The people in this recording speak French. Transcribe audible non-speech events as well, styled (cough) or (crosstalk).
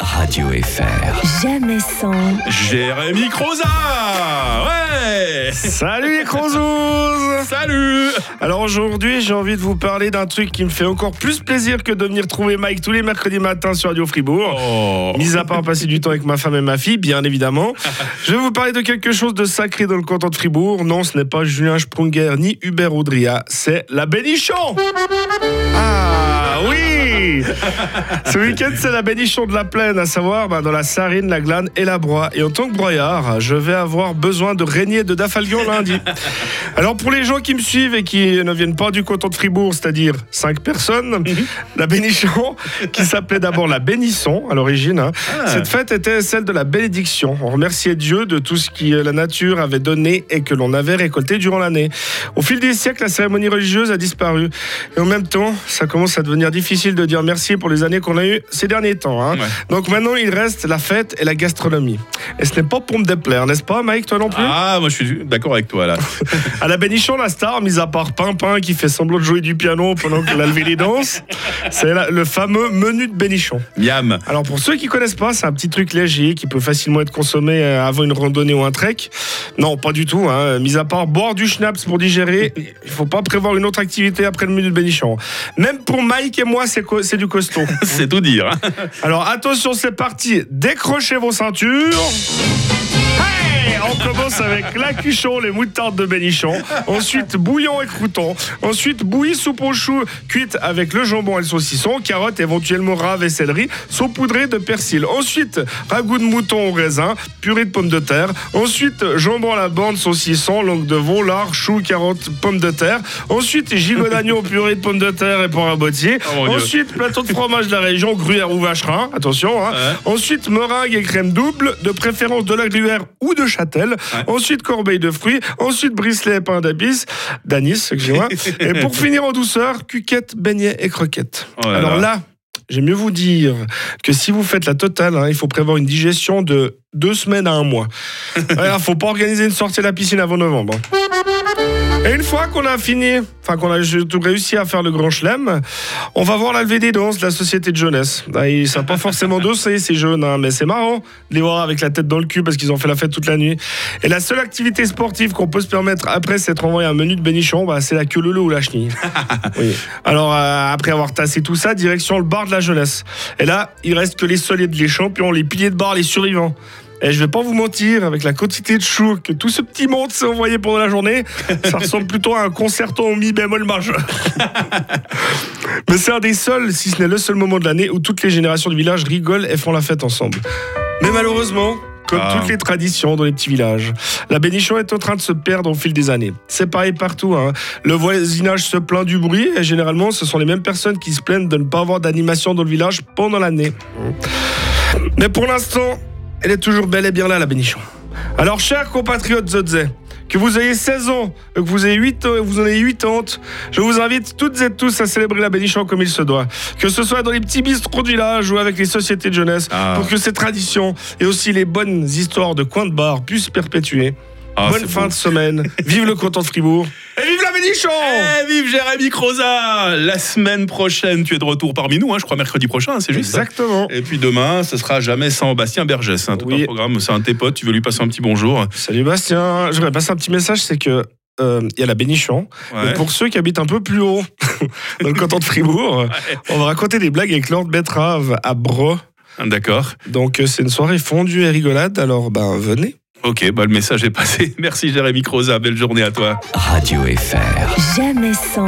Radio FR. Jamais sans, Jérémy Croza Ouais. Salut les Crozouz Salut Alors aujourd'hui, j'ai envie de vous parler d'un truc qui me fait encore plus plaisir que de venir trouver Mike tous les mercredis matins sur Radio Fribourg. Oh Mis à part passer du temps avec ma femme et ma fille, bien évidemment. (laughs) Je vais vous parler de quelque chose de sacré dans le canton de Fribourg. Non, ce n'est pas Julien Sprunger ni Hubert Audria, c'est la Bénichon Ah oui (laughs) Ce week-end, c'est la Bénichon de la Plaine, à savoir bah, dans la Sarine, la Glane et la Broye. Et en tant que broyard, je vais avoir besoin de régner de Dafalgan lundi. (laughs) Alors pour les gens qui me suivent et qui ne viennent pas du canton de Fribourg, c'est-à-dire 5 personnes, la Bénichon, qui s'appelait d'abord la Bénisson à l'origine, hein, cette fête était celle de la bénédiction. On remerciait Dieu de tout ce que la nature avait donné et que l'on avait récolté durant l'année. Au fil des siècles, la cérémonie religieuse a disparu. Et en même temps, ça commence à devenir difficile de dire merci pour les années qu'on a eues ces derniers temps. hein. Ouais. Donc maintenant, il reste la fête et la gastronomie. Et ce n'est pas pour me déplaire, n'est-ce pas, Mike, toi non plus? Ah, moi je suis d'accord avec toi là. (laughs) à la Bénichon, la star, mis à part Pimpin qui fait semblant de jouer du piano pendant que la les danse, c'est le fameux menu de Bénichon. Miam Alors pour ceux qui connaissent pas, c'est un petit truc léger qui peut facilement être consommé euh, avant une randonnée ou un trek. Non, pas du tout. Hein. Mis à part boire du schnapps pour digérer, il faut pas prévoir une autre activité après le menu de Bénichon. Même pour Mike et moi, c'est co- du costaud. (laughs) C'est tout dire. hein. Alors attention, c'est parti. Décrochez vos ceintures. On commence avec l'acuchon, les moutardes de Bénichon. Ensuite, bouillon et crouton. Ensuite, bouillie soupe aux choux cuite avec le jambon et le saucisson, carottes, éventuellement rave et céleri, saupoudré de persil. Ensuite, ragoût de mouton au raisin, purée de pommes de terre. Ensuite, jambon à la bande, saucisson, langue de veau, lard, choux, carottes, pommes de terre. Ensuite, gigot d'agneau, purée de pommes de terre et. Oh mon Dieu. Ensuite, plateau de fromage de la région, gruyère ou vacherin. Attention, hein. Ouais. Ensuite, meringue et crème double, de préférence de la gruyère ou de châtel. Ensuite, corbeille de fruits. Ensuite, bricelet et pain d'anis, d'anis, (laughs) et pour finir en douceur, cuquette, beignets et croquettes. Oh là Alors là. là, j'aime mieux vous dire que si vous faites la totale, hein, il faut prévoir une digestion de deux semaines à un mois. (laughs) Il faut pas organiser une sortie à la piscine avant novembre. Et une fois qu'on a fini, enfin qu'on a réussi à faire le grand chelem, on va voir la levée des danses de la société de jeunesse. Ah, Ils savent pas forcément danser ces jeunes, hein, mais c'est marrant de les voir avec la tête dans le cul parce qu'ils ont fait la fête toute la nuit. Et la seule activité sportive qu'on peut se permettre après s'être envoyé un menu de bénichon, bah, c'est la queue lolo ou la chenille. (laughs) Oui. Alors euh, après avoir tassé tout ça, direction le bar de la jeunesse. Et là, il reste que les solides, les champions, les piliers de bar, les survivants. Et je vais pas vous mentir, avec la quantité de choux que tout ce petit monde s'est envoyé pendant la journée, (laughs) ça ressemble plutôt à un concerto en mi bémol majeur. Mais c'est un des seuls, si ce n'est le seul moment de l'année où toutes les générations du village rigolent et font la fête ensemble. Mais malheureusement, comme Ah. toutes les traditions dans les petits villages, la bénichon est en train de se perdre au fil des années. C'est pareil partout. hein. Le voisinage se plaint du bruit et généralement, ce sont les mêmes personnes qui se plaignent de ne pas avoir d'animation dans le village pendant l'année. Mais pour l'instant, elle est toujours bel et bien là, la bénichon. Alors, chers compatriotes Zodze, que vous ayez 16 ans, que vous ayez 8 ans, vous en ayez 80, je vous invite toutes et tous à célébrer la bénichon comme il se doit. Que ce soit dans les petits bistrots de village ou avec les sociétés de jeunesse, Ah. pour que ces traditions et aussi les bonnes histoires de coins de bar puissent se perpétuer. Ah, Bonne fin beau. de semaine, vive le canton de Fribourg, la bénichon Eh, vive Jérémy Croza La semaine prochaine, tu es de retour parmi nous, hein, je crois mercredi prochain, c'est juste Exactement. Et puis demain, ce sera jamais sans Bastien Bergès. Hein, tout Oui. un programme, c'est un de tes potes, tu veux lui passer un petit bonjour. Salut Bastien, je voudrais passer un petit message, c'est que euh, il y a la bénichon. Ouais. Pour ceux qui habitent un peu plus haut, (laughs) dans le canton de Fribourg, (laughs) on va raconter des blagues avec Lord Betrave à Bro. D'accord. Donc euh, c'est une soirée fondue et rigolade, alors ben venez. Ok, bah, le message est passé. (laughs) Merci Jérémy Croza, belle journée à toi. Radio FR. jamais sans,